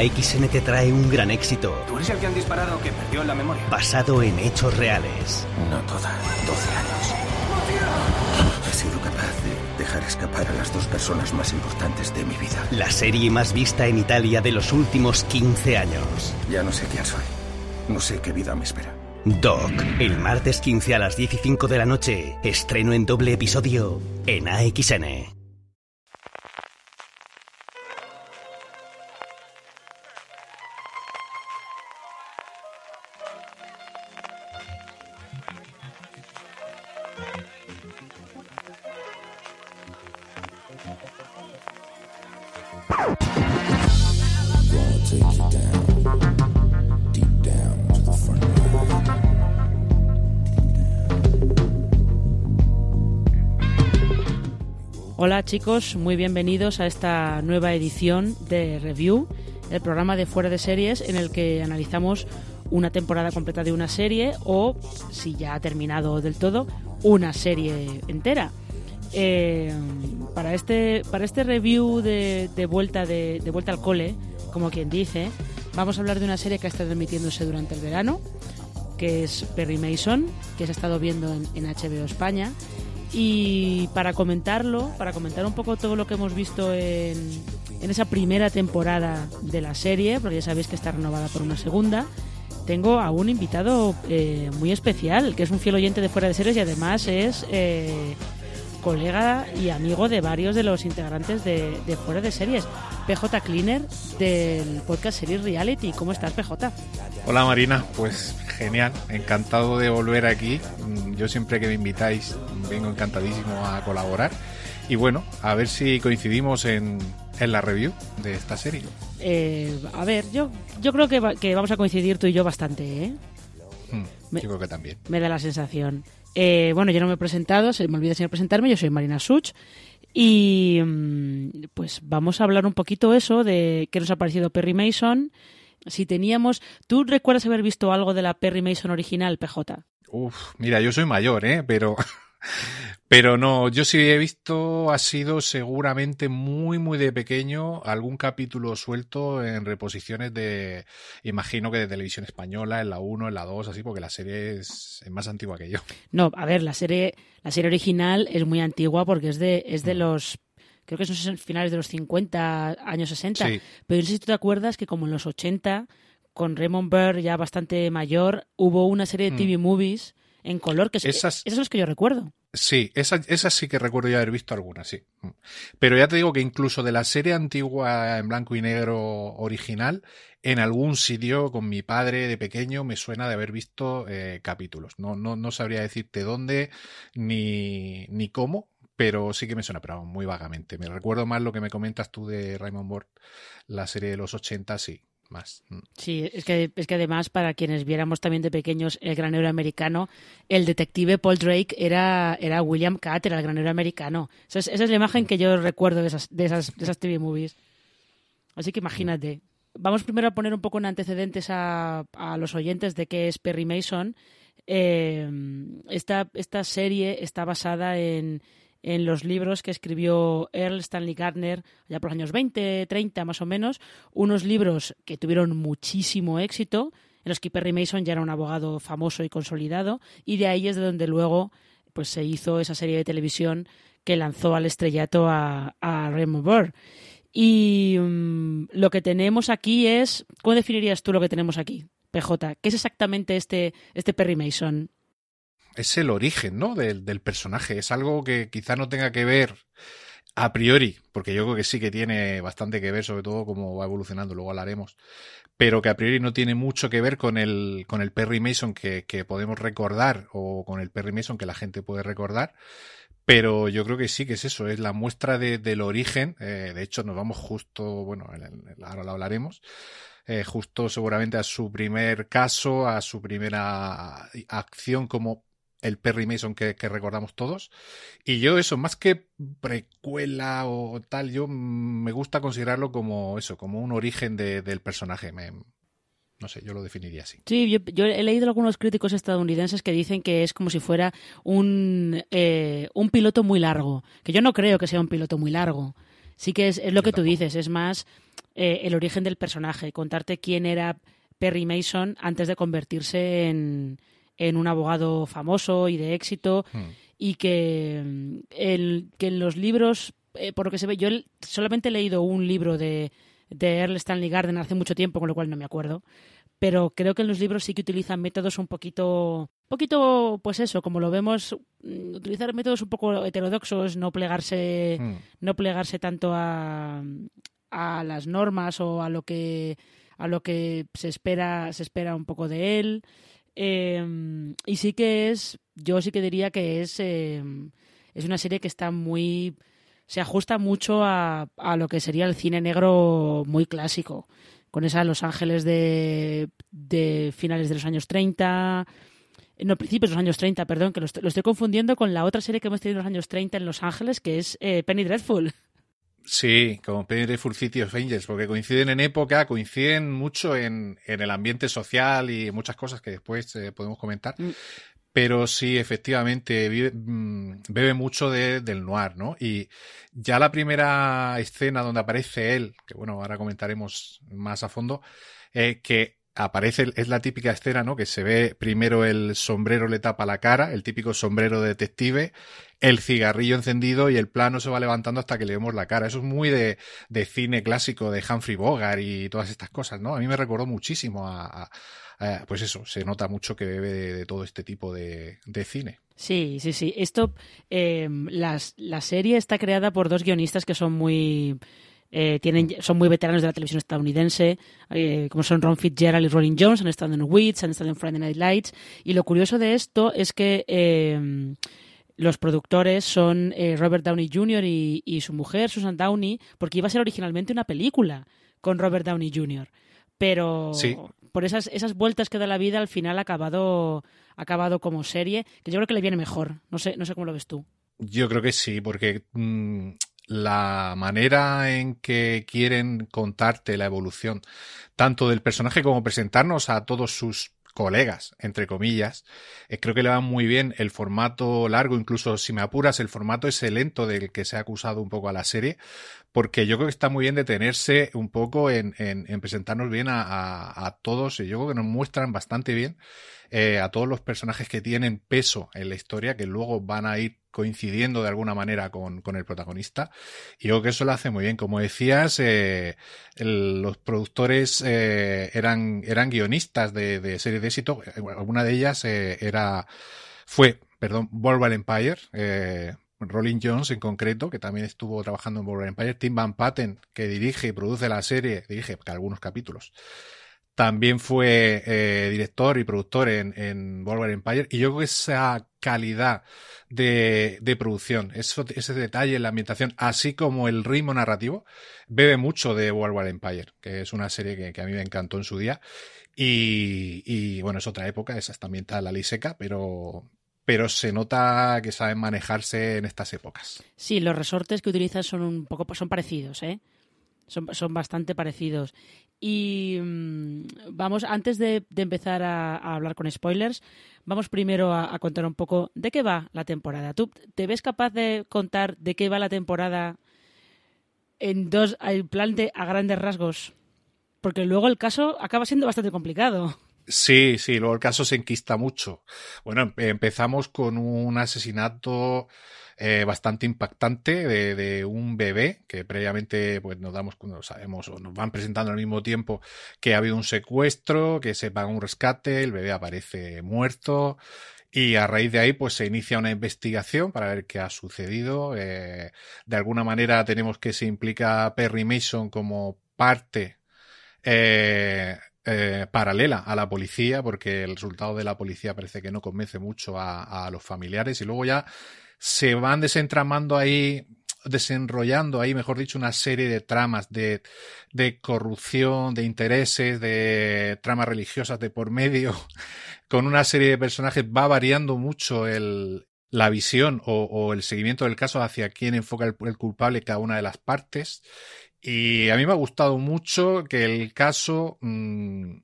Fanti. AXN te trae un gran éxito. ¿Tú eres el que han disparado que perdió la memoria? Basado en hechos reales. No toda, 12 años. He sido capaz de dejar escapar a las dos personas más importantes de mi vida. La serie más vista en Italia de los últimos 15 años. Ya no sé quién soy. No sé qué vida me espera. Doc, el martes 15 a las 15 de la noche. Estreno en doble episodio en AXN. Hola chicos, muy bienvenidos a esta nueva edición de Review, el programa de fuera de series en el que analizamos una temporada completa de una serie o, si ya ha terminado del todo, una serie entera. Eh, para este para este review de, vuelta de, vuelta al cole, como quien dice, vamos a hablar de una serie que ha estado emitiéndose durante el verano, que es Perry Mason, que se ha estado viendo en, en HBO España. Y para comentarlo, para comentar un poco todo lo que hemos visto en, esa primera temporada de la serie, porque ya sabéis que está renovada por una segunda, tengo a un invitado eh, muy especial, que es un fiel oyente de Fuera de Series y además es eh, colega y amigo de varios de los integrantes de, de Fuera de Series. PJ Cleaner del podcast Series Reality. ¿Cómo estás, PJ? Hola Marina, pues genial, encantado de volver aquí. Mm, Yo siempre que me invitáis vengo encantadísimo a colaborar. Y bueno, a ver si coincidimos en, en la review de esta serie. Eh, a ver, yo, yo creo que, va- que vamos a coincidir tú y yo bastante, ¿eh? Mm, Me- Yo creo que también. Me da la sensación. Eh, bueno, yo no me he presentado, se me olvida señor presentarme, yo soy Marina Such y mm, pues vamos a hablar un poquito eso de qué nos ha parecido Perry Mason. Si teníamos, ¿tú recuerdas haber visto algo de la Perry Mason original, PJ? Uf, mira, yo soy mayor, ¿eh? Pero, pero no, yo sí he visto, ha sido seguramente muy, muy de pequeño algún capítulo suelto en reposiciones de, imagino que de televisión española, en la 1, en la 2, así, porque la serie es, más antigua que yo. No, a ver, la serie, la serie original es muy antigua porque es de, es de los creo que son finales de los 50, años 60. Sí. Pero no sé si tú te acuerdas que como en los 80, con Raymond Burr ya bastante mayor, hubo una serie de Mm. TV movies en color, que es- Esas- esos son los que yo recuerdo. Sí, esa, esa sí que recuerdo ya haber visto alguna, sí. Mm. Pero ya te digo que incluso de la serie antigua en blanco y negro original, en algún sitio con mi padre de pequeño me suena de haber visto eh, capítulos. No, no, no sabría decirte dónde ni, ni cómo, pero sí que me suena, pero muy vagamente. Me recuerdo más lo que me comentas tú de Raymond Bort, la serie de los 80, sí, más. Mm. Sí, es que, es que además, para quienes viéramos también de pequeños el granero americano, el detective Paul Drake era, era William Catt, era el granero americano. Esa es, esa es la imagen que yo recuerdo de esas, de esas, de esas TV movies. Así que imagínate. Vamos primero a poner un poco en antecedentes a, a los oyentes de qué es Perry Mason. Eh, esta, esta serie está basada en, en los libros que escribió Earl Stanley Gardner ya por los años 20, 30 más o menos, unos libros que tuvieron muchísimo éxito, en los que Perry Mason ya era un abogado famoso y consolidado, y de ahí es de donde luego pues se hizo esa serie de televisión que lanzó al estrellato a, a Raymond Burr. Y mm, lo que tenemos aquí es, ¿cómo definirías tú lo que tenemos aquí, PJ? ¿Qué es exactamente este, este Perry Mason? Es el origen, ¿no? Del, del, personaje. Es algo que quizá no tenga que ver a priori, porque yo creo que sí que tiene bastante que ver, sobre todo cómo va evolucionando, luego hablaremos, pero que a priori no tiene mucho que ver con el, con el Perry Mason que, que podemos recordar o con el Perry Mason que la gente puede recordar. Pero yo creo que sí que es eso, es la muestra de, del origen. Eh, de hecho, nos vamos justo, bueno, ahora lo hablaremos, eh, justo seguramente a su primer caso, a su primera acción como el Perry Mason que, recordamos todos. Y yo eso, más que precuela o tal, yo me gusta considerarlo como eso, como un origen del personaje. no sé, yo lo definiría así. Sí, yo, he leído algunos críticos estadounidenses que dicen que es como si fuera un, eh, un piloto muy largo, que yo no creo que sea un piloto muy largo. Sí que es, lo que tú dices, es más eh, el origen del personaje, contarte quién era Perry Mason antes de convertirse en, en un abogado famoso y de éxito hmm. y que, mm, el, que en los libros, eh, por lo que se ve, yo solamente he leído un libro de, de Earl Stanley Garden hace mucho tiempo, con lo cual no me acuerdo, pero creo que en los libros sí que utilizan métodos un poquito, poquito, pues eso, como lo vemos, mm, utilizar métodos un poco heterodoxos, no plegarse, hmm. no plegarse tanto a, a las normas o a lo que a lo que se espera se espera un poco de él Em, y sí que es, yo sí que diría que es, em, es una serie que está muy, se ajusta mucho a, a, lo que sería el cine negro muy clásico, con esa Los Ángeles de, de finales de los años 30, no, principios de los años 30, perdón, que lo estoy, confundiendo con la otra serie que hemos tenido en los años 30 en Los Ángeles, que es eh, Penny Dreadful. Sí, como Full City of Angels, porque coinciden en época, coinciden mucho en, en el ambiente social y muchas cosas que después eh, podemos comentar. Mm. Pero sí, efectivamente, mm, bebe mucho de, del noir, ¿no? Y ya la primera escena donde aparece él, que bueno, ahora comentaremos más a fondo, eh, que aparece, es la típica escena, ¿no? Que se ve primero el sombrero le tapa la cara, el típico sombrero de detective, el cigarrillo encendido y el plano se va levantando hasta que le vemos la cara. Eso es muy de, de cine clásico de Humphrey Bogart y todas estas cosas, ¿no? A mí me recordó muchísimo a, pues eso, se nota mucho que bebe de, todo este tipo de, de cine. Sí, sí, sí. Esto, eh, las, la serie está creada por dos guionistas que son muy eh, tienen, son muy veteranos de la televisión estadounidense, eh, como son Ron Fitzgerald y Rolling Jones, han estado en Wits, han estado en Friday Night Lights. Y lo curioso de esto es que eh, los productores son Robert Downey Jr. Y, su mujer, Susan Downey, porque iba a ser originalmente una película con Robert Downey Jr. Pero por esas, esas vueltas que da la vida, al final ha acabado, ha acabado como serie, que yo creo que le viene mejor. No sé, no sé cómo lo ves tú. Yo creo que sí, porque mm, la manera en que quieren contarte la evolución tanto del personaje como presentarnos a todos sus colegas, entre comillas. Eh, creo que le va muy bien el formato largo, incluso si me apuras, el formato ese lento del que se ha acusado un poco a la serie, porque yo creo que está muy bien detenerse un poco en, en, presentarnos bien a, a, a, todos, y yo creo que nos muestran bastante bien eh, a todos los personajes que tienen peso en la historia, que luego van a ir coincidiendo de alguna manera con, con el protagonista. Y creo que eso lo hace muy bien. Como decías, eh, el, los productores eh, eran, eran guionistas de, series de éxito. Alguna de ellas era, fue perdón, Volver Empire, Rolling Jones en concreto, que también estuvo trabajando en Volver Empire, Tim Van Patten, que dirige y produce la serie, dirige algunos capítulos. También fue eh, director y productor en, en Volver Empire. Y yo creo que esa calidad de, de producción, ese detalle en la ambientación, así como el ritmo narrativo, bebe mucho de Volver Empire, que es una serie que, a mí me encantó en su día. Y, y, bueno, es otra época, esa está ambientada en la ley seca, pero, pero se nota que saben manejarse en estas épocas. Sí, los resortes que utilizan son un poco son parecidos, ¿eh? Son bastante parecidos. Y mmm, vamos, antes de, empezar a, a, hablar con spoilers, vamos primero a, a, contar un poco de qué va la temporada. ¿Tú te ves capaz de contar de qué va la temporada en dos, en plan de a grandes rasgos? Porque luego el caso acaba siendo bastante complicado. Sí, sí, luego el caso se enquista mucho. Bueno, empezamos con un asesinato eh, bastante impactante de, un bebé que previamente pues nos damos cuando sabemos nos van presentando al mismo tiempo que ha habido un secuestro, que se paga un rescate, el bebé aparece muerto y a raíz de ahí pues se inicia una investigación para ver qué ha sucedido. Eh, de alguna manera tenemos que se implica Perry Mason como parte eh, paralela a la policía, porque el resultado de la policía parece que no convence mucho a los familiares y luego ya se van desentramando ahí desenrollando ahí, mejor dicho, una serie de tramas de, corrupción, de intereses, de tramas religiosas de por medio, con una serie de personajes. Va variando mucho el, la visión o, el seguimiento del caso hacia quién enfoca el, culpable cada una de las partes. Y a mí me ha gustado mucho que el caso mmm,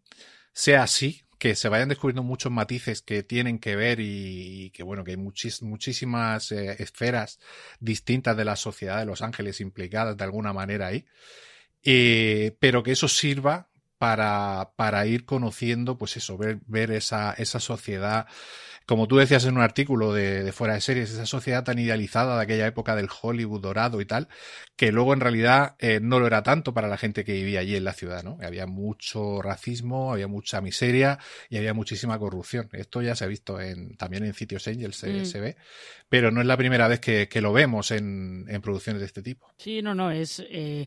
sea así, que se vayan descubriendo muchos matices que tienen que ver y, que bueno, que hay muchis, muchísimas eh, esferas distintas de la sociedad de Los Ángeles implicadas de alguna manera ahí. Eh, pero que eso sirva para, para ir conociendo, pues eso, ver, ver esa, esa sociedad como tú decías en un artículo de, de, fuera de series, esa sociedad tan idealizada de aquella época del Hollywood dorado y tal, que luego en realidad eh, no lo era tanto para la gente que vivía allí en la ciudad, ¿no? Había mucho racismo, había mucha miseria y había muchísima corrupción. Esto ya se ha visto en, también en Sitios Angel, se, mm. se ve, pero no es la primera vez que, que lo vemos en, en, producciones de este tipo. Sí, no, no, es... Eh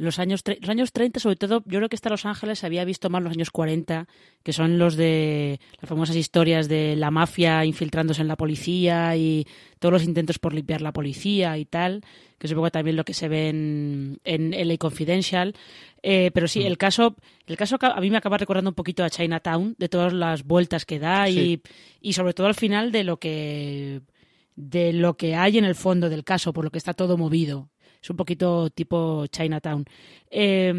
los años, los años 30, sobre todo, yo creo que hasta Los Ángeles se había visto más los años 40, que son los de las famosas historias de la mafia infiltrándose en la policía y todos los intentos por limpiar la policía y tal, que es un poco también lo que se ve en, en LA Confidential. Eh, pero sí, mm. el caso, el caso a mí me acaba recordando un poquito a Chinatown, de todas las vueltas que da sí. y, y sobre todo al final de lo que de lo que hay en el fondo del caso, por lo que está todo movido es un poquito tipo Chinatown. Eh,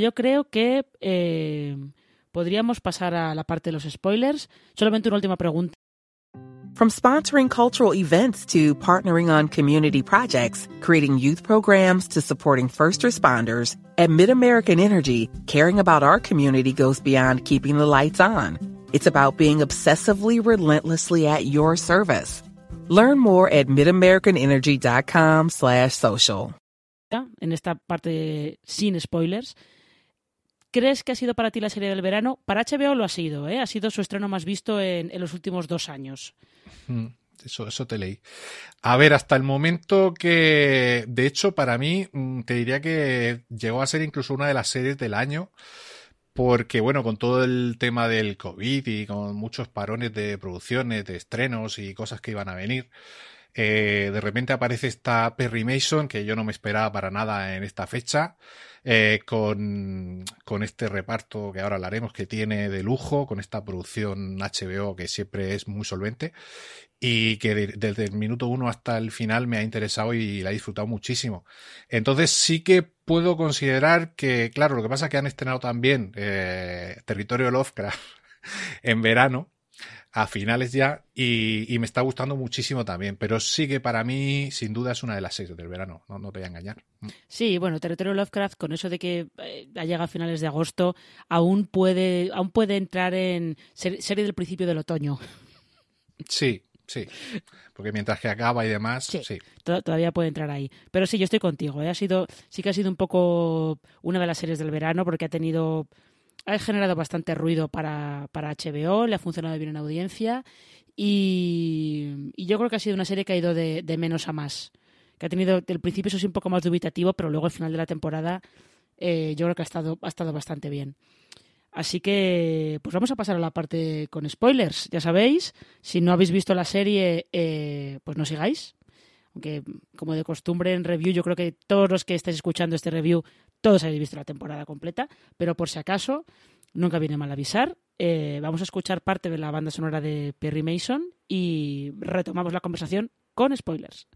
yo creo que eh, podríamos pasar a la parte de los spoilers. Solamente una última pregunta. From sponsoring cultural events to partnering on community projects, creating youth programs to supporting first responders, at MidAmerican Energy, caring about our community goes beyond keeping the lights on. It's about being obsessively relentlessly at your service. Learn more at midamericanenergy.com slash social. En esta parte sin spoilers. ¿Crees que ha sido para ti la serie del verano? Para HBO lo ha sido, ¿eh? Ha sido su estreno más visto en, en los últimos dos años. Mm, eso, eso te leí. A ver, hasta el momento que, de hecho, para mí, mm, te diría que llegó a ser incluso una de las series del año porque bueno, con todo el tema del COVID y con muchos parones de producciones, de estrenos y cosas que iban a venir, eh, de repente aparece esta Perry Mason, que yo no me esperaba para nada en esta fecha, eh, con, con este reparto que ahora hablaremos que tiene de lujo, con esta producción HBO que siempre es muy solvente y que de, desde el minuto uno hasta el final me ha interesado y la he disfrutado muchísimo. Entonces sí que puedo considerar que, claro, lo que pasa es que han estrenado también eh, Territorio Lovecraft en verano, a finales ya, y, y, me está gustando muchísimo también, pero sí que para mí, sin duda, es una de las seis del verano, no, no te voy a engañar. Mm. Sí, bueno, Territorio Lovecraft, con eso de que eh, ha llegado a finales de agosto, aún puede, aún puede entrar en ser, serie del principio del otoño. Sí, Sí, porque mientras que acaba y demás, sí, sí. todavía puede entrar ahí. Pero sí, yo estoy contigo. ¿eh? Ha sido, sí que ha sido un poco una de las series del verano porque ha tenido, ha generado bastante ruido para, para HBO, le ha funcionado bien en audiencia Y, yo creo que ha sido una serie que ha ido de, menos a más. Que ha tenido, el principio eso sí un poco más dubitativo, pero luego al final de la temporada eh, yo creo que ha estado, ha estado bastante bien. Así que, pues vamos a pasar a la parte con spoilers. Ya sabéis, si no habéis visto la serie, eh, pues no sigáis. Aunque, como de costumbre en review, yo creo que todos los que estáis escuchando este review, todos habéis visto la temporada completa. Pero por si acaso, nunca viene mal avisar. Eh, vamos a escuchar parte de la banda sonora de Perry Mason y retomamos la conversación con spoilers.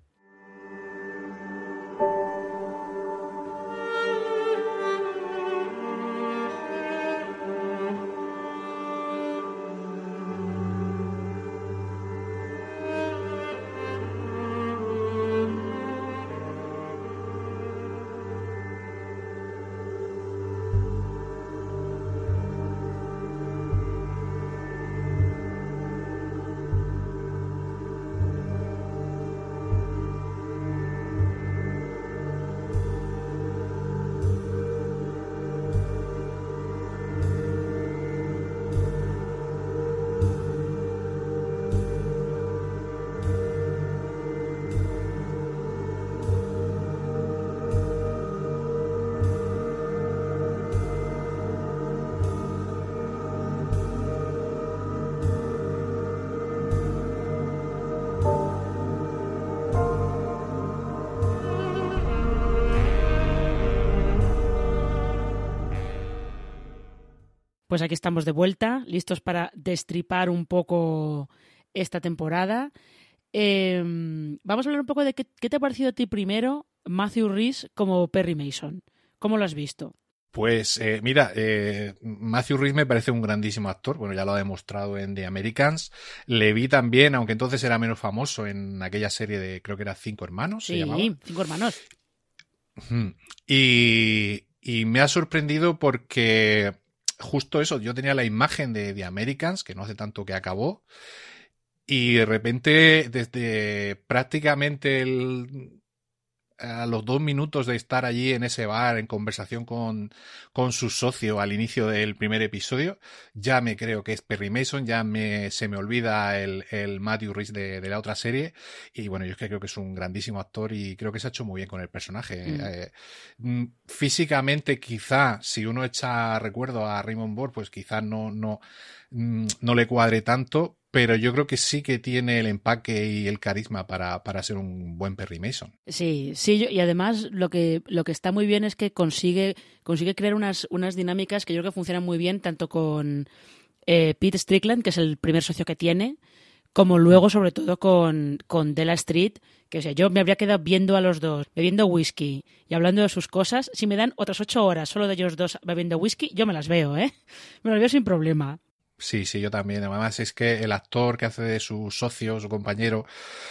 Pues aquí estamos de vuelta, listos para destripar un poco esta temporada. Em, vamos a hablar un poco de qué, te ha parecido a ti primero Matthew Rhys como Perry Mason. ¿Cómo lo has visto? Pues eh, mira, eh, Matthew Rhys me parece un grandísimo actor. Bueno, ya lo ha demostrado en The Americans. Le vi también, aunque entonces era menos famoso, en aquella serie de, creo que era Cinco Hermanos. Sí, Cinco Hermanos. Y, y me ha sorprendido porque justo eso, yo tenía la imagen de The Americans, que no hace tanto que acabó, y de repente, desde prácticamente el, a los dos minutos de estar allí en ese bar en conversación con, con su socio al inicio del primer episodio, ya me creo que es Perry Mason, ya me, se me olvida el, el Matthew Rhys de, de, la otra serie. Y bueno, yo es que creo que es un grandísimo actor y creo que se ha hecho muy bien con el personaje. Mm. Eh, mm, físicamente, quizá, si uno echa recuerdo a Raymond Bohr, pues quizá no, no, mm, no le cuadre tanto, pero yo creo que sí que tiene el empaque y el carisma para, para ser un buen Perry Mason. Sí, sí, y además lo que, lo que está muy bien es que consigue, consigue crear unas, unas dinámicas que yo creo que funcionan muy bien tanto con eh, Pete Strickland, que es el primer socio que tiene, como luego sobre todo con, con Della Street, que o sea, yo me habría quedado viendo a los dos, bebiendo whisky y hablando de sus cosas. Si me dan otras ocho horas solo de ellos dos bebiendo whisky, yo me las veo, ¿eh? Me las veo sin problema. Sí, sí, yo también. Además es que el actor que hace de su socio, su compañero,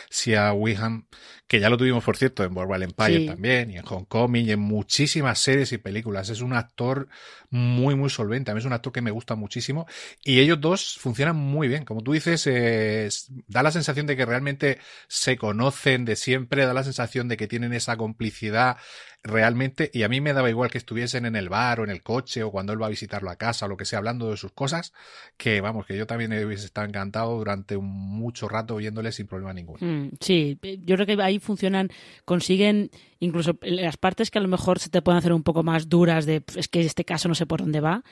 Sia Wiham, que ya lo tuvimos, por cierto, en Boardwalk Empire también, y en Hong Kong, y en muchísimas series y películas. Es un actor muy, muy solvente. A mí es un actor que me gusta muchísimo. Y ellos dos funcionan muy bien. Como tú dices, da la sensación de que realmente se conocen de siempre, da la sensación de que tienen esa complicidad realmente, y a mí me daba igual que estuviesen en el bar o en el coche o cuando él va a visitarlo a casa o lo que sea, hablando de sus cosas, que vamos, que yo también hubiese estado encantado durante mucho rato oyéndole sin problema ninguno. Mm, sí, yo creo que ahí funcionan, consiguen incluso las partes que a lo mejor se te pueden hacer un poco más duras de es que este caso no sé por dónde va,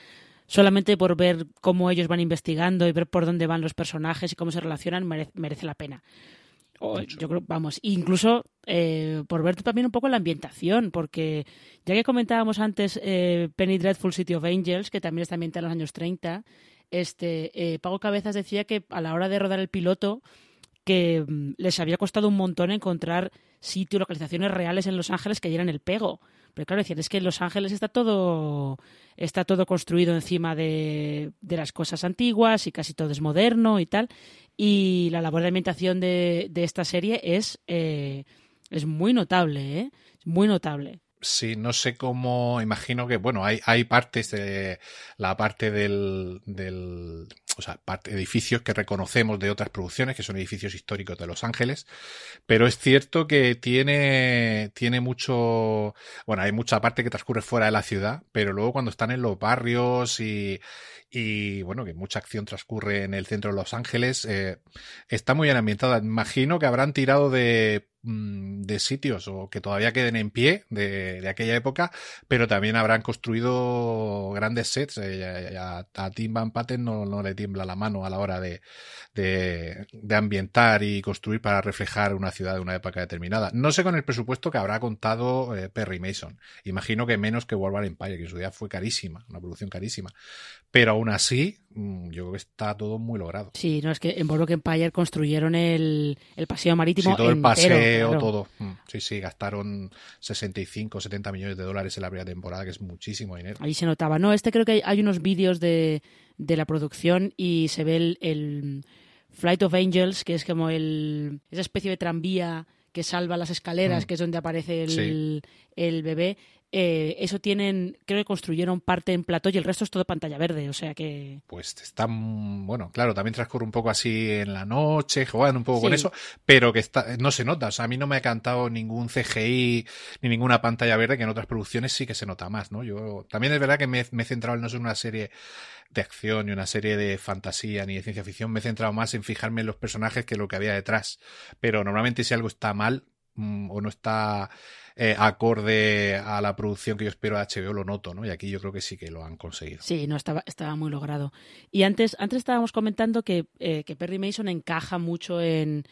solamente por ver cómo ellos van investigando y ver por dónde van los personajes y cómo se relacionan merece la pena yo creo, vamos, incluso eh, por ver también un poco la ambientación, porque ya que comentábamos antes eh, Penny Dreadful City of Angels, que también está ambientada en los años 30, este, eh, Pago Cabezas decía que a la hora de rodar el piloto, que mm, les había costado un montón encontrar sitios, localizaciones reales en Los Ángeles que dieran el pego. Pero claro, decían, es que en Los Ángeles está todo, está todo construido encima de, de las cosas antiguas y casi todo es moderno y tal. Y la labor de ambientación de, de esta serie es, eh, es muy notable, ¿eh? Muy notable. Sí, no sé cómo, imagino que, bueno, hay, hay partes de la parte del, del o sea, edificios que reconocemos de otras producciones, que son edificios históricos de Los Ángeles, pero es cierto que tiene, tiene mucho, bueno, hay mucha parte que transcurre fuera de la ciudad, pero luego cuando están en los barrios y, y bueno, que mucha acción transcurre en el centro de Los Ángeles, eh, está muy bien ambientada. Imagino que habrán tirado de Mm, de sitios o que todavía queden en pie de, de aquella época, pero también habrán construido grandes sets. Eh, a, a, Tim Van Patten no, le tiembla la mano a la hora de, de, de, ambientar y construir para reflejar una ciudad de una época determinada. No sé con el presupuesto que habrá contado eh, Perry Mason. Imagino que menos que War Empire, que en su día fue carísima, una producción carísima. Pero aún así, mm, yo creo que está todo muy logrado. Sí, no es que en Boardwalk Empire construyeron el, el paseo marítimo. Sí, todo el paseo, todo. Mm, sí, sí, gastaron 65, 70 millones de dólares en la primera temporada, que es muchísimo dinero. Ahí se notaba. No, este creo que hay, hay unos vídeos de, de, la producción y se ve el, el, Flight of Angels, que es como el, esa especie de tranvía que salva las escaleras, mm. que es donde aparece el, sí. el bebé eh, eso tienen, creo que construyeron parte en plató y el resto es todo pantalla verde, o sea que... Pues está, bueno, claro, también transcurre un poco así en la noche, juegan un poco sí. con eso, pero que está, no se nota, o sea, a mí no me ha cantado ningún CGI ni ninguna pantalla verde, que en otras producciones sí que se nota más, ¿no? Yo también es verdad que me, me he centrado no en una serie de acción ni una serie de fantasía ni de ciencia ficción, me he centrado más en fijarme en los personajes que lo que había detrás, pero normalmente si algo está mal mmm, o no está eh, acorde a la producción que yo espero de HBO, lo noto, ¿no? Y aquí yo creo que sí que lo han conseguido. Sí, no, estaba, estaba muy logrado. Y antes, antes estábamos comentando que, eh, que Perry Mason encaja mucho en,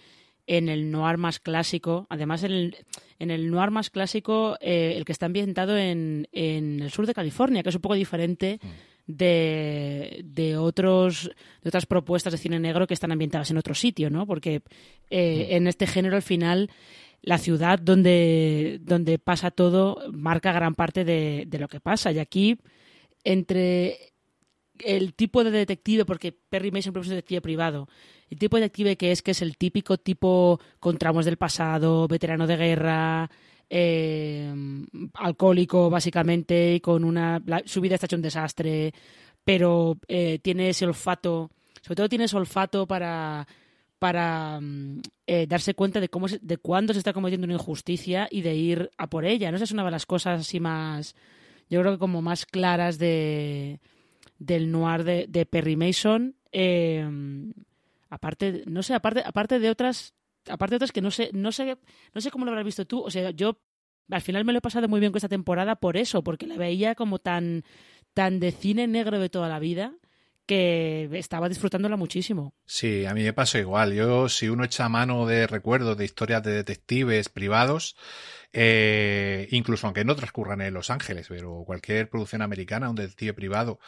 en el noir más clásico. Además, en el, en el noir más clásico, eh, el que está ambientado en, en, el sur de California, que es un poco diferente. Mm. De, de, otros de otras propuestas de cine negro que están ambientadas en otro sitio, ¿no? Porque eh, mm. en este género al final la ciudad donde, donde pasa todo marca gran parte de, de, lo que pasa. Y aquí, entre el tipo de detective, porque Perry Mason es un detective privado, el tipo de detective que es, que es el típico tipo con tramos del pasado, veterano de guerra, eh, alcohólico básicamente, y con una... Su vida está hecho un desastre, pero eh, tiene ese olfato, sobre todo tiene ese olfato para para eh, darse cuenta de cómo se, de cuándo se está cometiendo una injusticia y de ir a por ella. ¿no? Esa es una de las cosas así más, yo creo que como más claras de del noir de, Perry Mason. Aparte, no sé, aparte, aparte de otras, aparte de otras que no sé, no sé, no sé cómo lo habrás visto tú. O sea, yo al final me lo he pasado muy bien con esta temporada por eso, porque la veía como tan, tan de cine negro de toda la vida que estaba disfrutándola muchísimo. Sí, a mí me pasó igual. Yo, si uno echa mano de recuerdos de historias de detectives privados, eh, incluso aunque no transcurran en Los Ángeles, pero cualquier producción americana, un detective privado,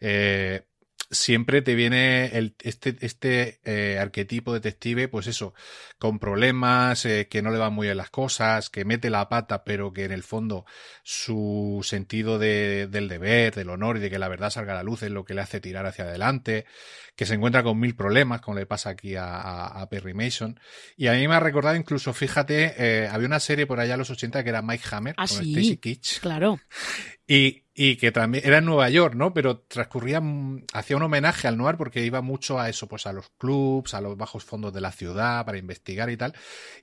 eh, siempre te viene el, este, este eh, arquetipo detective, pues eso, con problemas, eh, que no le van muy bien las cosas, que mete la pata, pero que en el fondo su sentido de, del deber, del honor y de que la verdad salga a la luz es lo que le hace tirar hacia adelante, que se encuentra con mil problemas, como le pasa aquí a, a, a Perry Mason. Y a mí me ha recordado incluso, fíjate, eh, había una serie por allá en los 80 que era Mike Hammer, ah, con sí, Stacy Kitsch. Claro. Y, y que también era en Nueva York, ¿no? Pero transcurría, hacía un homenaje al noir porque iba mucho a eso, pues a los clubs, a los bajos fondos de la ciudad para investigar y tal.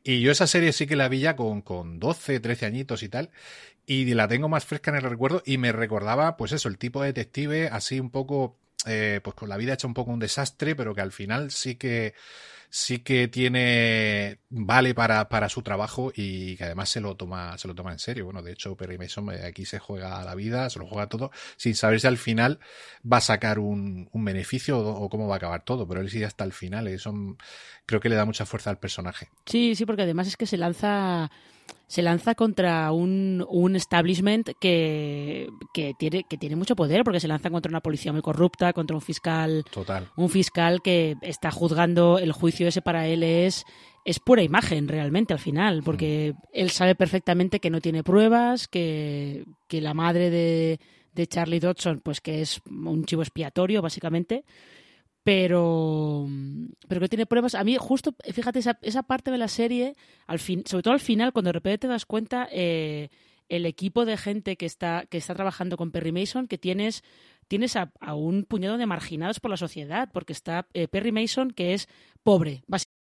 Y yo esa serie sí que la vi ya con, con 12, 13 añitos y tal. Y la tengo más fresca en el recuerdo y me recordaba, pues eso, el tipo de detective así un poco, eh, pues con la vida hecha un poco un desastre, pero que al final sí que sí que tiene vale para, para su trabajo y que además se lo toma se lo toma en serio. Bueno, de hecho Perry Mason eh, aquí se juega la vida, se lo juega todo sin saber si al final va a sacar un, un beneficio o, o, cómo va a acabar todo, pero él sí hasta el final, eso creo que le da mucha fuerza al personaje. Sí, sí, porque además es que se lanza se lanza contra un, un establishment que, que, tiene, que tiene mucho poder, porque se lanza contra una policía muy corrupta, contra un fiscal. Total. Un fiscal que está juzgando el juicio ese para él es. Es pura imagen realmente al final, porque él sabe perfectamente que no tiene pruebas, que, que la madre de, de Charlie Dodson, pues que es un chivo expiatorio, básicamente, pero pero que tiene pruebas a mí justo fíjate esa, esa parte de la serie al fin sobre todo al final cuando de repente te das cuenta eh, el equipo de gente que está que está trabajando con Perry Mason que tienes tienes a, a un puñado de marginados por la sociedad, porque está eh, Perry Mason, que es pobre, básicamente.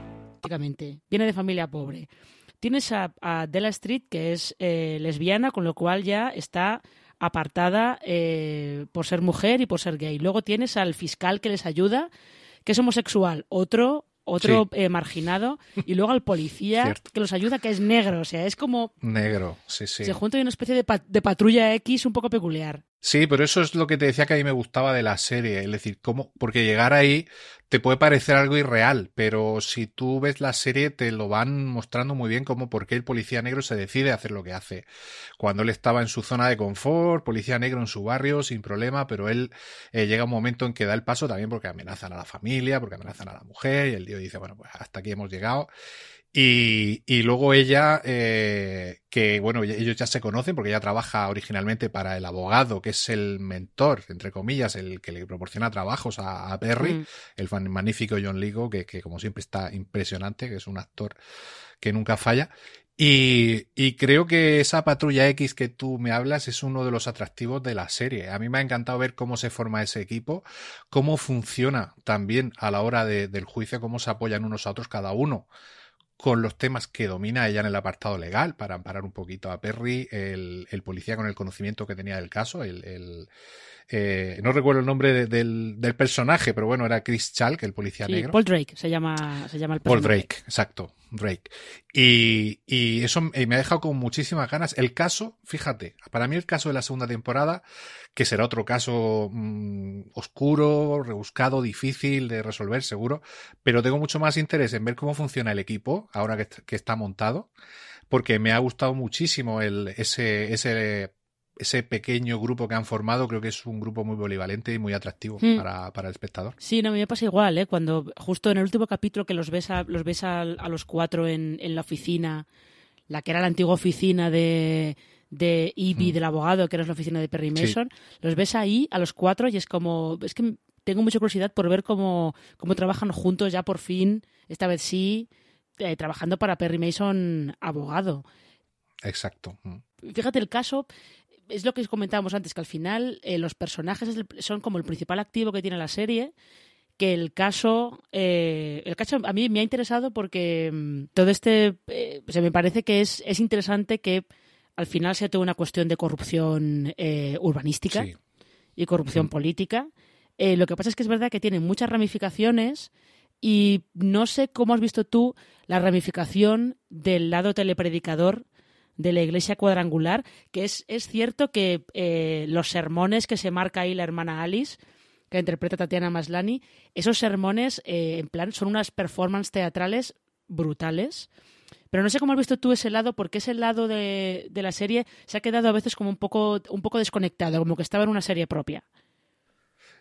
Viene de familia pobre. Tienes a, a Della Street, que es eh, lesbiana, con lo cual ya está apartada eh, por ser mujer y por ser gay. Luego tienes al fiscal que les ayuda, que es homosexual. Otro otro sí. eh, marginado, y luego al policía Cierto. que los ayuda, que es negro. O sea, es como. Negro, sí, sí. Se junta una especie de, pa de patrulla X un poco peculiar. Sí, pero eso es lo que te decía que a mí me gustaba de la serie. Es decir, cómo, porque llegar ahí te puede parecer algo irreal, pero si tú ves la serie te lo van mostrando muy bien como por qué el policía negro se decide a hacer lo que hace. Cuando él estaba en su zona de confort, policía negro en su barrio, sin problema, pero él eh, llega un momento en que da el paso también porque amenazan a la familia, porque amenazan a la mujer, y el tío dice, bueno, pues hasta aquí hemos llegado. Y, y, luego ella, eh, que bueno, ellos ya se conocen porque ella trabaja originalmente para el abogado, que es el mentor, entre comillas, el que le proporciona trabajos a, a Perry, mm. el magnífico John Ligo, que, que, como siempre está impresionante, que es un actor que nunca falla. Y, y, creo que esa patrulla X que tú me hablas es uno de los atractivos de la serie. A mí me ha encantado ver cómo se forma ese equipo, cómo funciona también a la hora de, del juicio, cómo se apoyan unos a otros cada uno con los temas que domina ella en el apartado legal, para amparar un poquito a Perry, el, el policía con el conocimiento que tenía del caso, el, el eh, no recuerdo el nombre de, del, del, personaje, pero bueno, era Chris Chalk, el policía sí, negro. Paul Drake se llama, se llama el personaje. Paul Drake, exacto, Drake. Y, y eso me ha dejado con muchísimas ganas. El caso, fíjate, para mí el caso de la segunda temporada, que será otro caso mmm, oscuro, rebuscado, difícil de resolver, seguro, pero tengo mucho más interés en ver cómo funciona el equipo ahora que, que está montado, porque me ha gustado muchísimo el, ese, ese ese pequeño grupo que han formado creo que es un grupo muy polivalente y muy atractivo mm. para, para, el espectador. Sí, no, a mí me pasa igual, ¿eh? Cuando justo en el último capítulo que los ves a, los, ves a, a los cuatro en, en, la oficina, la que era la antigua oficina de, de Ivy, mm. del abogado, que era la oficina de Perry Mason, sí. los ves ahí a los cuatro y es como, es que tengo mucha curiosidad por ver cómo, cómo trabajan juntos ya por fin, esta vez sí, eh, trabajando para Perry Mason abogado. Exacto. Mm. Fíjate el caso, es lo que comentábamos antes, que al final eh, los personajes son como el principal activo que tiene la serie, que el caso, eh, el caso a mí me ha interesado porque mmm, todo este, eh, se me parece que es, es interesante que al final sea toda una cuestión de corrupción eh, urbanística sí. y corrupción Mm. política. Eh, lo que pasa es que es verdad que tiene muchas ramificaciones y no sé cómo has visto tú la ramificación del lado telepredicador de la iglesia cuadrangular, que es, es cierto que eh, los sermones que se marca ahí la hermana Alice, que interpreta Tatiana Maslani, esos sermones, eh, en plan, son unas performances teatrales brutales. Pero no sé cómo has visto tú ese lado, porque ese lado de, de, la serie se ha quedado a veces como un poco, un poco desconectado, como que estaba en una serie propia.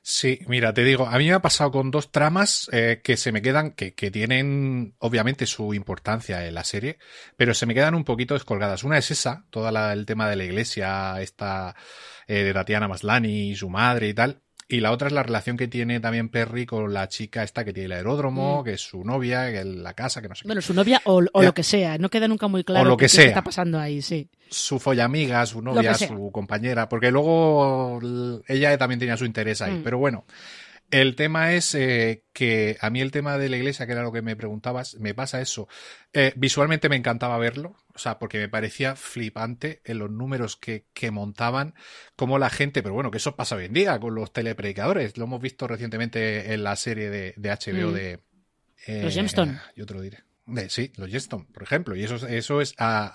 Sí, mira, te digo, a mí me ha pasado con dos tramas eh, que se me quedan, que, que, tienen obviamente su importancia en la serie, pero se me quedan un poquito descolgadas. Una es esa, todo el tema de la iglesia, esta eh, de Tatiana Maslani su madre y tal. Y la otra es la relación que tiene también Perry con la chica esta que tiene el aeródromo, mm. que es su novia, que es la casa, que no sé Bueno, qué. su novia o, o lo que sea, no queda nunca muy claro o lo que qué, sea. qué está pasando ahí, sí. Su follamiga, su novia, su compañera, porque luego ella también tenía su interés ahí. Mm. Pero bueno, el tema es eh, que a mí el tema de la iglesia, que era lo que me preguntabas, me pasa eso. Eh, visualmente me encantaba verlo, o sea, porque me parecía flipante en los números que, que, montaban, como la gente, pero bueno, que eso pasa hoy en día con los telepredicadores. Lo hemos visto recientemente en la serie de, de HBO mm. de... Eh, los Gemstone. Yo te lo diré. Sí, los Jetstone, por ejemplo. Y eso, eso es a,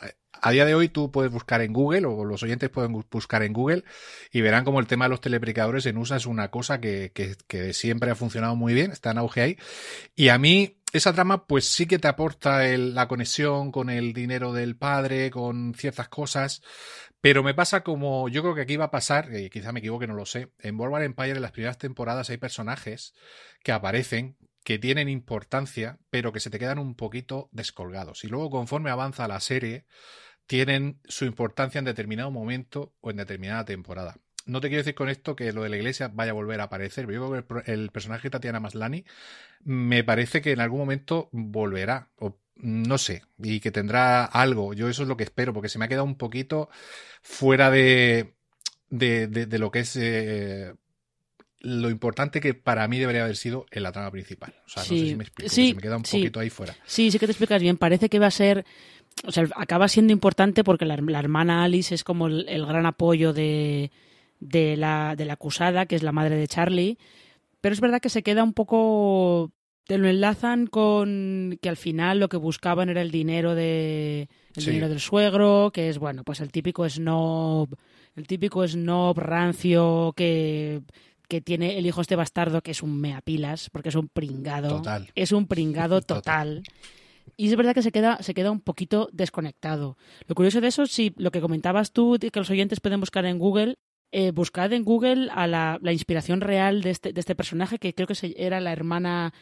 día de hoy tú puedes buscar en Google o los oyentes pueden buscar en Google y verán como el tema de los telepredicadores en USA es una cosa que, que, siempre ha funcionado muy bien, está en auge ahí. Y a mí esa trama pues sí que te aporta la conexión con el dinero del padre, con ciertas cosas, pero me pasa como yo creo que aquí va a pasar, y quizá me equivoque, no lo sé, en World Empire en las primeras temporadas hay personajes que aparecen que tienen importancia, pero que se te quedan un poquito descolgados. Y luego, conforme avanza la serie, tienen su importancia en determinado momento o en determinada temporada. No te quiero decir con esto que lo de la iglesia vaya a volver a aparecer, que el, personaje de Tatiana Maslani me parece que en algún momento volverá, o no sé, y que tendrá algo. Yo eso es lo que espero, porque se me ha quedado un poquito fuera de, de, lo que es eh, lo importante que para mí debería haber sido en la trama principal. O sea, no sé si me explico, se me queda un poquito ahí fuera. Sí, sí que te explicas bien. Parece que va a ser o sea, acaba siendo importante porque la, hermana Alice es como el, gran apoyo de, de, la, de la acusada, que es la madre de Charlie. Pero es verdad que se queda un poco. Te lo enlazan con que al final lo que buscaban era el dinero de. El dinero del suegro, que es, bueno, pues el típico snob. El típico snob rancio que que tiene el hijo este bastardo que es un meapilas, porque es un pringado. Total. Es un pringado total. Y es verdad que se queda, se queda un poquito desconectado. Lo curioso de eso, sí, lo que comentabas tú, de que los oyentes pueden buscar en Google, eh, buscad en Google a la, la, inspiración real de este, de este personaje, que creo que era la hermana,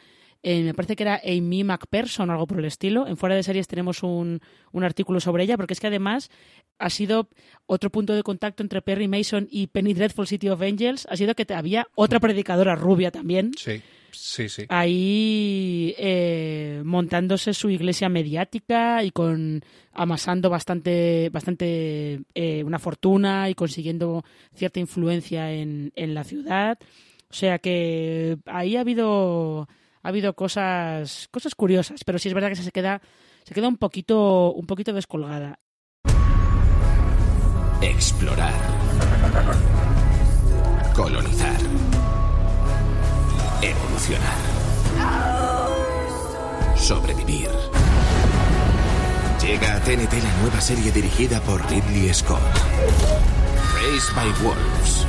eh, me parece que era Amy McPherson o algo por el estilo. En Fuera de Series tenemos un, un artículo sobre ella, porque es que además ha sido otro punto de contacto entre Perry Mason y Penny Dreadful City of Angels, ha sido que había otra predicadora rubia también. Sí Sí, sí. Ahí eh, montándose su iglesia mediática y con amasando bastante, bastante eh, una fortuna y consiguiendo cierta influencia en, en la ciudad. O sea que ahí ha habido ha habido cosas cosas curiosas, pero sí es verdad que se queda se queda un poquito un poquito descolgada. Explorar. Colonizar Evolucionar. Sobrevivir. Llega a TNT la nueva serie dirigida por Ridley Scott. Raised by Wolves.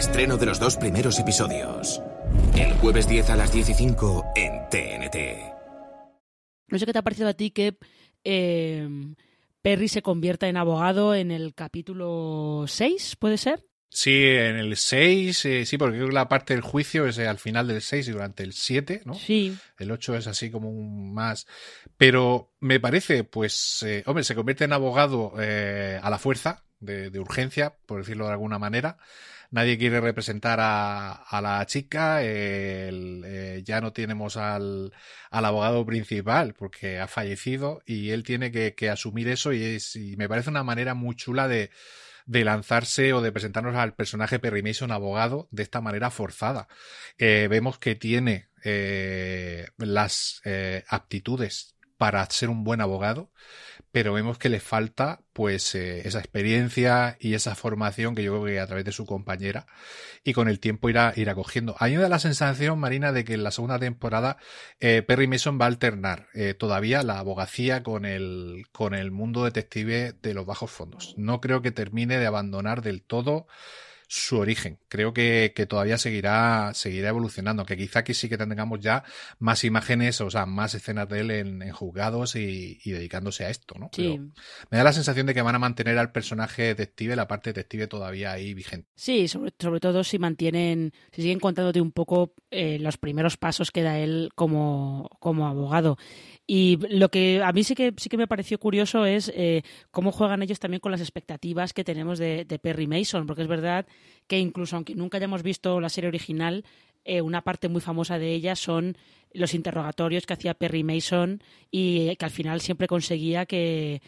Estreno de los dos primeros episodios. El jueves 10 a las 15 en TNT. No sé qué te ha parecido a ti que eh, Perry se convierta en abogado en el capítulo 6, ¿puede ser? Sí, en el 6, eh, sí, porque creo que la parte del juicio es eh, al final del 6 y durante el 7, ¿no? Sí. El 8 es así como un más. Pero me parece, pues, eh, hombre, se convierte en abogado a la fuerza, de, urgencia, por decirlo de alguna manera. Nadie quiere representar a, la chica, ya no tenemos al, al, abogado principal porque ha fallecido y él tiene que, asumir eso y, es, y me parece una manera muy chula de lanzarse o de presentarnos al personaje Perry Mason abogado de esta manera forzada. Eh, vemos que tiene eh, las eh, aptitudes para ser un buen abogado, pero vemos que le falta pues eh, esa experiencia y esa formación que yo creo que a través de su compañera y con el tiempo irá, irá cogiendo. A mí me da la sensación, Marina, de que en la segunda temporada eh, Perry Mason va a alternar eh, todavía la abogacía con el, con el mundo detective de los bajos fondos. No creo que termine de abandonar del todo su origen. Creo que, que, todavía seguirá, seguirá evolucionando, que quizá aquí sí que tengamos ya más imágenes, o sea, más escenas de él en, en juzgados y, y, dedicándose a esto, ¿no? Sí. me da la sensación de que van a mantener al personaje detective, la parte detective todavía ahí vigente. Sí, sobre, sobre todo si mantienen, si siguen contándote un poco eh, los primeros pasos que da él como, como abogado. Y lo que a mí sí que sí que me pareció curioso es eh, cómo juegan ellos también con las expectativas que tenemos de, Perry Mason, porque es verdad que incluso aunque nunca hayamos visto la serie original, eh, una parte muy famosa de ella son los interrogatorios que hacía Perry Mason y que al final siempre conseguía que,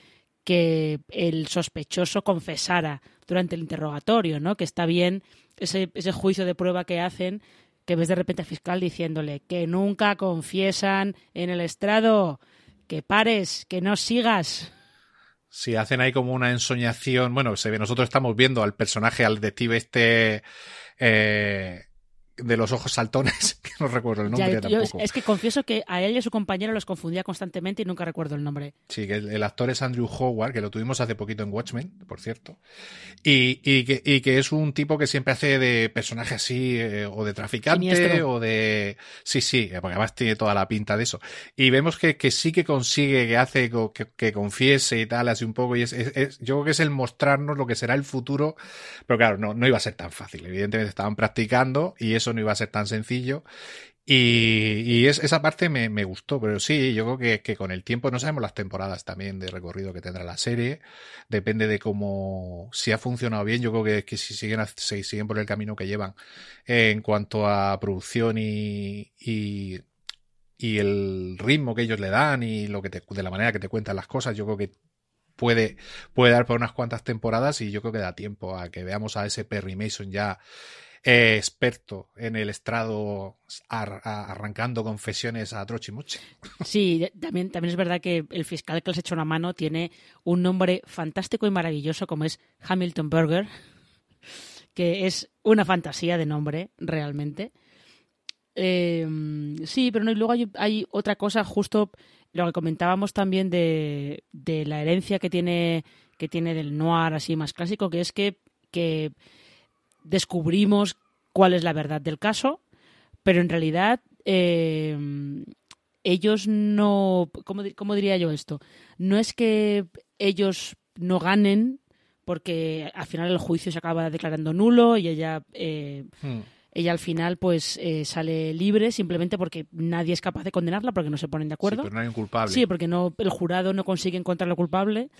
que el sospechoso confesara durante el interrogatorio, ¿no? Que está bien ese, ese juicio de prueba que hacen que ves de repente al fiscal diciéndole que nunca confiesan en el estrado, que pares, que no sigas. Si hacen ahí como una ensoñación, bueno, se ve, nosotros estamos viendo al personaje, al detective este, eh, de los ojos saltones, que no recuerdo el nombre tampoco. es que confieso que a él y a su compañero los confundía constantemente y nunca recuerdo el nombre. Sí, que el, actor es Andrew Howard, que lo tuvimos hace poquito en Watchmen, por cierto. Y, y, que, y que es un tipo que siempre hace de personaje así, eh, o de traficante, o de. Sí, sí, porque además tiene toda la pinta de eso. Y vemos que, que sí que consigue, que hace que, que confiese y tal, así un poco. Y es, es, yo creo que es el mostrarnos lo que será el futuro. Pero claro, no, no iba a ser tan fácil. Evidentemente estaban practicando y eso no iba a ser tan sencillo. Y, es, esa parte me, gustó, pero sí, yo creo que, con el tiempo no sabemos las temporadas también de recorrido que tendrá la serie. Depende de cómo, si ha funcionado bien, yo creo que, que si siguen, si siguen por el camino que llevan en cuanto a producción y, el ritmo que ellos le dan y lo que de la manera que te cuentan las cosas, yo creo que puede, puede dar por unas cuantas temporadas y yo creo que da tiempo a que veamos a ese Perry Mason ya eh, experto en el estrado arrancando confesiones a Trochimuche. Sí, también, también es verdad que el fiscal que les hecho una mano tiene un nombre fantástico y maravilloso como es Hamilton Burger, que es una fantasía de nombre realmente. Em, sí, pero no, y luego hay, otra cosa, justo lo que comentábamos también de, de la herencia que tiene, que tiene del noir así más clásico, que es que, que descubrimos cuál es la verdad del caso, pero en realidad eh, ellos no, ¿cómo, diría yo esto? No es que ellos no ganen porque al final el juicio se acaba declarando nulo y ella... Eh, hmm. Ella al final pues eh, sale libre simplemente porque nadie es capaz de condenarla porque no se ponen de acuerdo. Sí, pero no hay un culpable. Sí, porque no, el jurado no consigue encontrarlo culpable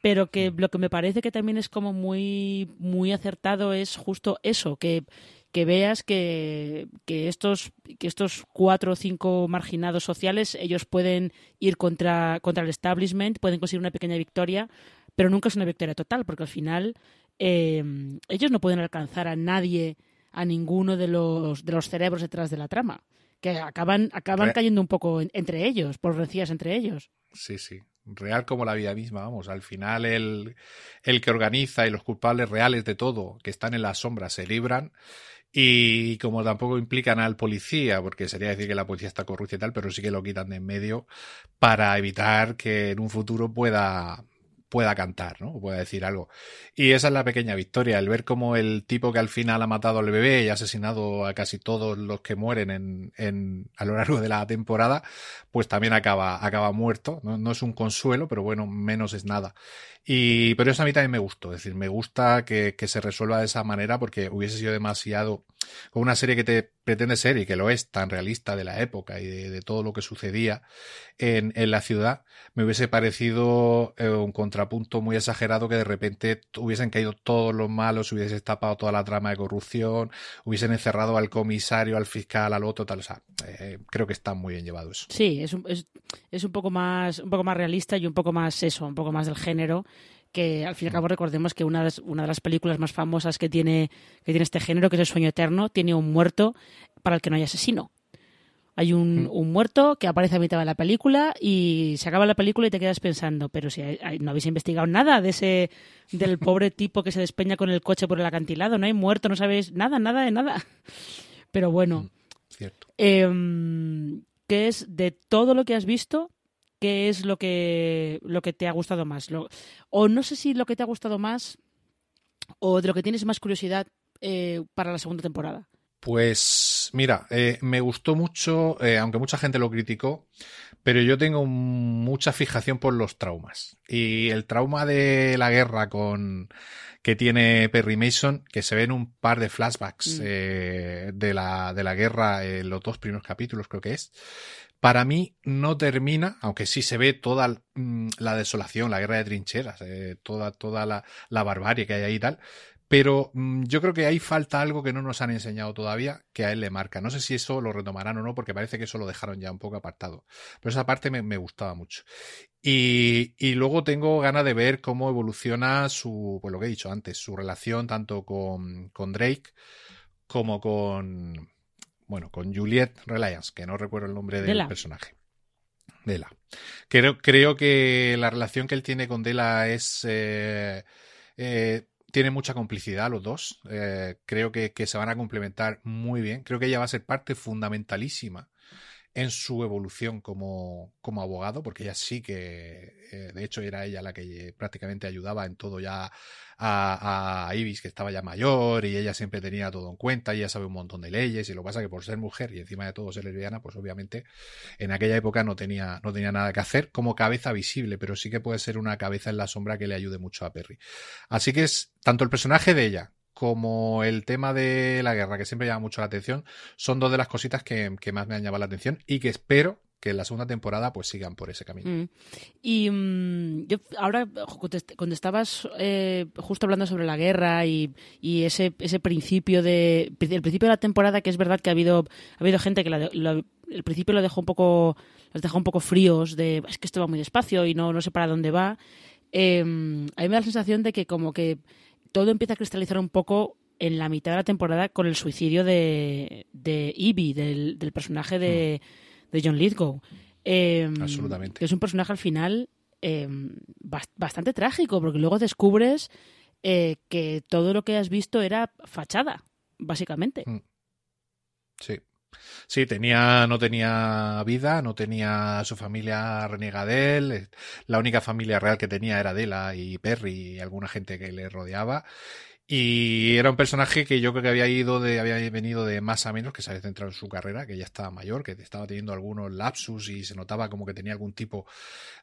pero que lo que me parece que también es como muy, muy acertado es justo eso, que, que veas que, que, estos, que estos cuatro o cinco marginados sociales, ellos pueden ir contra, contra el establishment, pueden conseguir una pequeña victoria, pero nunca es una victoria total, porque al final eh, ellos no pueden alcanzar a nadie, a ninguno de los, de los cerebros detrás de la trama, que acaban, acaban cayendo un poco entre ellos, por rencillas entre ellos. Sí, sí real como la vida misma, vamos. Al final el, el que organiza y los culpables reales de todo, que están en las sombras, se libran. Y como tampoco implican al policía, porque sería decir que la policía está corrupta y tal, pero sí que lo quitan de en medio para evitar que en un futuro pueda, pueda cantar, ¿no? Pueda decir algo. Y esa es la pequeña victoria, el ver cómo el tipo que al final ha matado al bebé y ha asesinado a casi todos los que mueren en, en a lo largo de la temporada, pues también acaba, acaba muerto. no es un consuelo, pero bueno, menos es nada. Y, pero eso a mí también me gustó, es decir, me gusta que, se resuelva de esa manera porque hubiese sido demasiado, con una serie que te pretende ser y que lo es tan realista de la época y de, todo lo que sucedía en, en, la ciudad, me hubiese parecido eh, un contrapunto muy exagerado que de repente hubiesen caído todos los malos, hubiese tapado toda la trama de corrupción, hubiesen encerrado al comisario, al fiscal, al otro, tal, o sea, eh, creo que está muy bien llevado eso. Sí, es un, es, es un poco más, un poco más realista y un poco más eso, un poco más del género que al fin y al cabo recordemos que una de, las, una de las películas más famosas que tiene, que tiene este género, que es El sueño eterno, tiene un muerto para el que no hay asesino. Hay un, un, muerto que aparece a mitad de la película y se acaba la película y te quedas pensando, pero si no habéis investigado nada de ese del pobre tipo que se despeña con el coche por el acantilado, no hay muerto, no sabéis nada, nada de nada. Pero bueno, Cierto. Em, ¿qué es de todo lo que has visto? Qué es lo que, lo que te ha gustado más. o no sé si lo que te ha gustado más o de lo que tienes más curiosidad eh, para la segunda temporada. Pues mira, eh, me gustó mucho, eh, aunque mucha gente lo criticó, pero yo tengo mucha fijación por los traumas. Y el trauma de la guerra con que tiene Perry Mason, que se ve en un par de flashbacks mm. de, la, de la guerra en los dos primeros capítulos, creo que es, para mí no termina, aunque sí se ve toda mm, la desolación, la guerra de trincheras, eh, toda, toda la, la, barbarie que hay ahí y tal. Pero mm, yo creo que ahí falta algo que no nos han enseñado todavía, que a él le marca. No sé si eso lo retomarán o no, porque parece que eso lo dejaron ya un poco apartado. Pero esa parte me, me gustaba mucho. Y, y, luego tengo ganas de ver cómo evoluciona su, pues lo que he dicho antes, su relación tanto con, con Drake como con, bueno, con Juliette Reliance, que no recuerdo el nombre del personaje. Dela. Creo, creo que la relación que él tiene con Dela es... Eh, eh, tienen mucha complicidad los dos. Eh, creo que, que, se van a complementar muy bien. Creo que ella va a ser parte fundamentalísima en su evolución como, como abogado, porque ella sí que, eh, de hecho, era ella la que prácticamente ayudaba en todo ya a, a, Ibis, que estaba ya mayor, y ella siempre tenía todo en cuenta, y ella sabe un montón de leyes, y lo que pasa que por ser mujer y encima de todo ser lesbiana, pues obviamente en aquella época no tenía, no tenía nada que hacer como cabeza visible, pero sí que puede ser una cabeza en la sombra que le ayude mucho a Perry. Así que es tanto el personaje de ella como el tema de la guerra, que siempre llama mucho la atención, son dos de las cositas que, más me han llamado la atención y que espero que en la segunda temporada pues sigan por ese camino. Mm. Y mm, yo ahora, cuando estabas eh, justo hablando sobre la guerra y, ese, ese principio de el principio de la temporada, que es verdad que ha habido, ha habido gente que el principio lo dejó un poco, los dejó un poco fríos, de es que esto va muy despacio y no, no sé para dónde va. Eh, a mí me da la sensación de que como que todo empieza a cristalizar un poco en la mitad de la temporada con el suicidio de, de Evie, del, personaje de, hmm. de John Lithgow. Em, Absolutamente. Que es un personaje al final em, bastante trágico, porque luego descubres eh, que todo lo que has visto era fachada, básicamente. Hmm. Sí. Sí, tenía, no tenía vida, no tenía su familia reniega de él. La única familia real que tenía era Dela y Perry y alguna gente que le rodeaba. Y era un personaje que yo creo que había ido de, había venido de más a menos, que se había centrado en su carrera, que ya estaba mayor, que estaba teniendo algunos lapsus y se notaba como que tenía algún tipo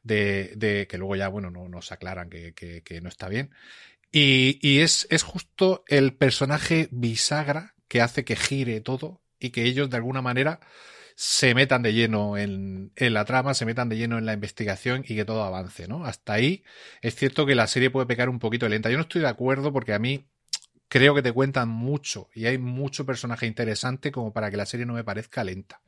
de, de que luego ya, bueno, no nos aclaran que, que, que no está bien. Y, y es, es justo el personaje bisagra que hace que gire todo y que ellos de alguna manera se metan de lleno en, en, la trama, se metan de lleno en la investigación y que todo avance, ¿no? Hasta ahí es cierto que la serie puede pecar un poquito lenta. Yo no estoy de acuerdo porque a mí creo que te cuentan mucho y hay mucho personaje interesante como para que la serie no me parezca lenta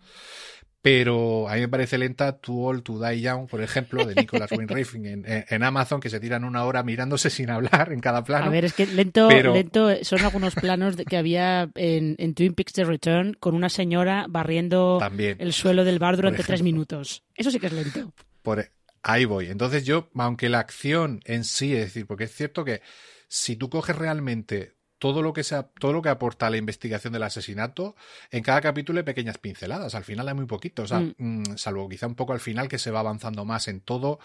pero a mí me parece lenta To All To Die Young, por ejemplo, de Nicholas Winding en, en, Amazon, que se tiran una hora mirándose sin hablar en cada plano. A ver, es que lento, lento son algunos planos que había en, en, Twin Peaks The Return con una señora barriendo el suelo del bar durante tres minutos. Eso sí que es lento. Por, ahí voy. Entonces yo, aunque la acción en sí, es decir, porque es cierto que si tú coges realmente todo lo que sea, todo lo que aporta la investigación del asesinato, en cada capítulo hay pequeñas pinceladas. Al final hay muy poquito, o sea, mm. Mm, salvo quizá un poco al final que se va avanzando más en todo,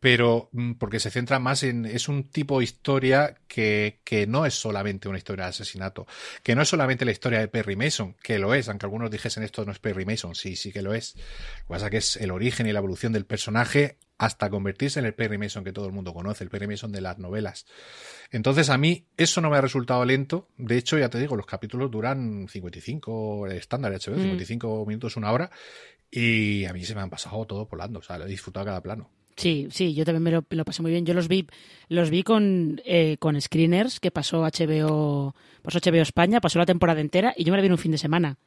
pero mm, porque se centra más en. Es un tipo de historia que, que no es solamente una historia de asesinato, que no es solamente la historia de Perry Mason, que lo es, aunque algunos dijesen esto no es Perry Mason, sí, sí que lo es. Lo que pasa es que es el origen y la evolución del personaje hasta convertirse en el Perry Mason que todo el mundo conoce, el Perry Mason de las novelas. Entonces a mí eso no me ha resultado lento. De hecho, ya te digo, los capítulos duran 55, el estándar de HBO, 55 mm. minutos, una hora. Y a mí se me han pasado todo volando. O sea, lo he disfrutado cada plano. Sí, sí, yo también me lo, pasé muy bien. Yo los vi, los vi con, eh, con screeners que pasó HBO, pasó HBO España, pasó la temporada entera y yo me la vi en un fin de semana.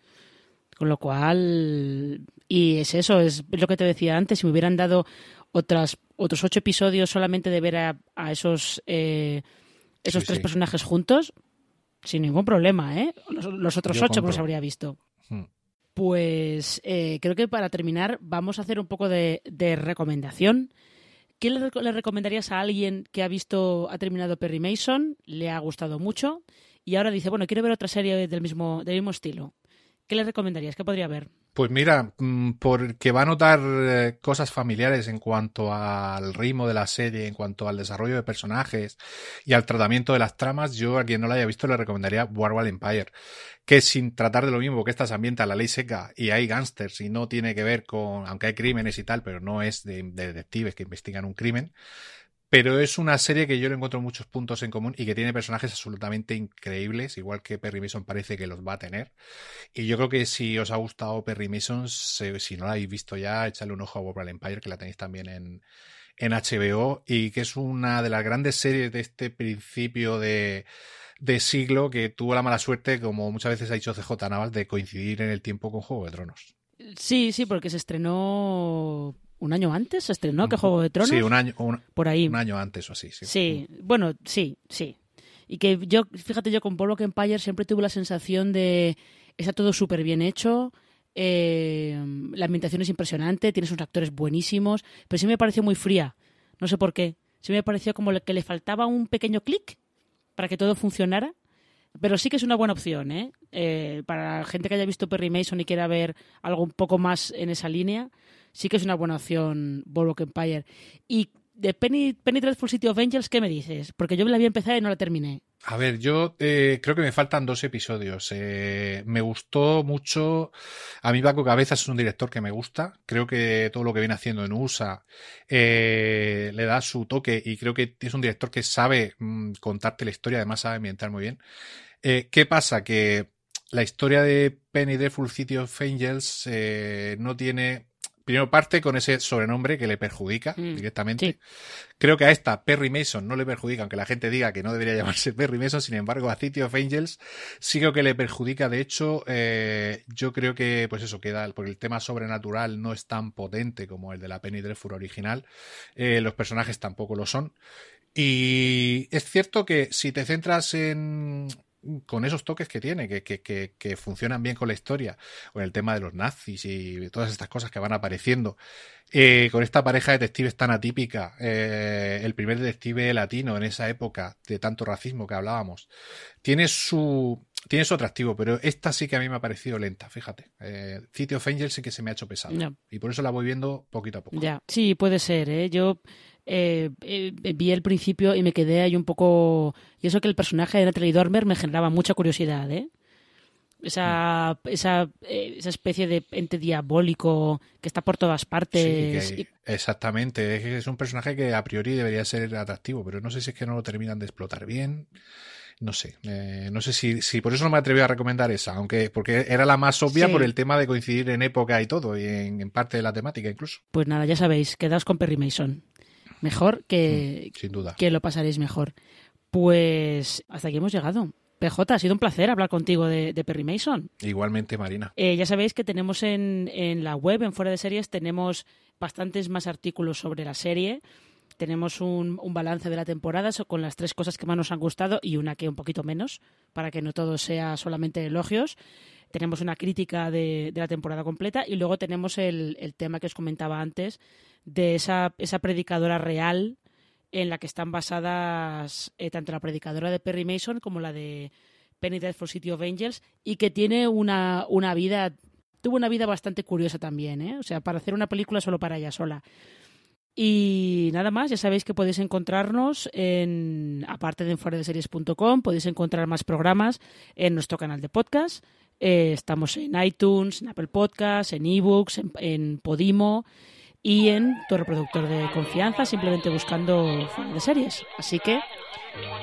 Con lo cual, y es eso, es lo que te decía antes, si me hubieran dado otras, otros ocho episodios solamente de ver a, esos, eh, esos tres personajes juntos, sin ningún problema, ¿eh? Los, otros ocho los habría visto. Hmm. Pues eh, creo que para terminar vamos a hacer un poco de, recomendación. ¿Qué le, recomendarías a alguien que ha visto, ha terminado Perry Mason, le ha gustado mucho y ahora dice, bueno, quiero ver otra serie del mismo, del mismo estilo? ¿Qué le recomendarías? ¿Qué podría ver? Pues mira, mm, porque va a notar eh, cosas familiares en cuanto al ritmo de la serie, en cuanto al desarrollo de personajes y al tratamiento de las tramas, yo a quien no la haya visto le recomendaría Warwall Empire, que sin tratar de lo mismo, que esta se ambienta la ley seca y hay gángsters y no tiene que ver con, aunque hay crímenes y tal, pero no es de detectives que investigan un crimen, pero es una serie que yo le encuentro muchos puntos en común y que tiene personajes absolutamente increíbles, igual que Perry Mason parece que los va a tener. Y yo creo que si os ha gustado Perry Mason, si no la habéis visto ya, echadle un ojo a World Empire, que la tenéis también en, en HBO, y que es una de las grandes series de este principio de, de siglo que tuvo la mala suerte, como muchas veces ha dicho CJ Navas, de coincidir en el tiempo con Juego de Tronos. Sí, sí, porque se estrenó un año antes se estrenó que Juego de Tronos. Sí, un año, por ahí. Un año antes o así. Sí. sí, bueno, sí, sí. Y que yo, fíjate, yo con Pollock Empire siempre tuve la sensación de está todo súper bien hecho, eh, la ambientación es impresionante, tienes unos actores buenísimos, pero sí me pareció muy fría. No sé por qué. Sí me pareció como que le faltaba un pequeño clic para que todo funcionara. Pero sí que es una buena opción, ¿eh? ¿eh? Para la gente que haya visto Perry Mason y quiera ver algo un poco más en esa línea, sí que es una buena opción Boardwalk Empire. Y de Penny, Penny Dreadful City of Angels, ¿qué me dices? Porque yo la había empezado y no la terminé. A ver, yo eh, creo que me faltan dos episodios. Eh, me gustó mucho. A mí Paco Cabezas es un director que me gusta. Creo que todo lo que viene haciendo en USA eh, le da su toque y creo que es un director que sabe mm, contarte la historia, además sabe ambientar muy bien. ¿Qué pasa? Que la historia de Penny Dreadful City of Angels no tiene primero parte con ese sobrenombre que le perjudica mm, directamente. Creo que a esta Perry Mason no le perjudica, aunque la gente diga que no debería llamarse Perry Mason, sin embargo a City of Angels sí creo que le perjudica. De hecho, eh, yo creo que, pues eso, queda, porque el tema sobrenatural no es tan potente como el de la Penny Dreadful original, eh, los personajes tampoco lo son. Y es cierto que si te centras en, con esos toques que tiene, que, que, que, funcionan bien con la historia, con el tema de los nazis y todas estas cosas que van apareciendo, eh, con esta pareja de detectives tan atípica, eh, el primer detective latino en esa época de tanto racismo que hablábamos, tiene su, tiene su atractivo, pero esta sí que a mí me ha parecido lenta, fíjate. Eh, City of Angels sí que se me ha hecho pesado. Y por eso la voy viendo poquito a poco. Ya, sí, puede ser. ¿eh? Yo eh, eh, vi el principio y me quedé ahí un poco... Y eso que el personaje de Natalie Dormer me generaba mucha curiosidad, ¿eh? Esa, mm. esa, esa especie de ente diabólico que está por todas partes. exactamente, es un personaje que a priori debería ser atractivo, pero no sé si es que no lo terminan de explotar bien no sé, no sé si, si por eso no me atreví a recomendar esa, aunque porque era la más obvia por el tema de coincidir en época y todo, y en, en, parte de la temática incluso. Pues nada, ya sabéis, quedaos con Perry Mason mejor que, mm, Sin duda. que lo pasaréis mejor. Pues hasta aquí hemos llegado. PJ, ha sido un placer hablar contigo de, Perry Mason. Igualmente, Marina. Eh, ya sabéis que tenemos en, en, la web, en Fuera de Series, tenemos bastantes más artículos sobre la serie. Tenemos un, un balance de la temporada con las tres cosas que más nos han gustado y una que un poquito menos, para que no todo sea solamente elogios. Tenemos una crítica de, de la temporada completa y luego tenemos el, tema que os comentaba antes de esa, predicadora real en la que están basadas eh, tanto la predicadora de Perry Mason como la de Penny for City of Angels y que tiene una, una vida, tuvo una vida bastante curiosa también, ¿eh? o sea, para hacer una película solo para ella sola. Y nada más, ya sabéis que podéis encontrarnos en, aparte de en series.com, podéis encontrar más programas en nuestro canal de podcast. Eh, estamos en iTunes, en Apple Podcasts, en eBooks, en, en Podimo y en tu reproductor de confianza, simplemente buscando fuera de series. Así que,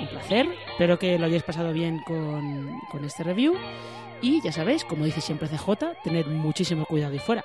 un placer. Espero que lo hayáis pasado bien con, con este review. Y ya sabéis, como dice siempre CJ, tened muchísimo cuidado ahí fuera.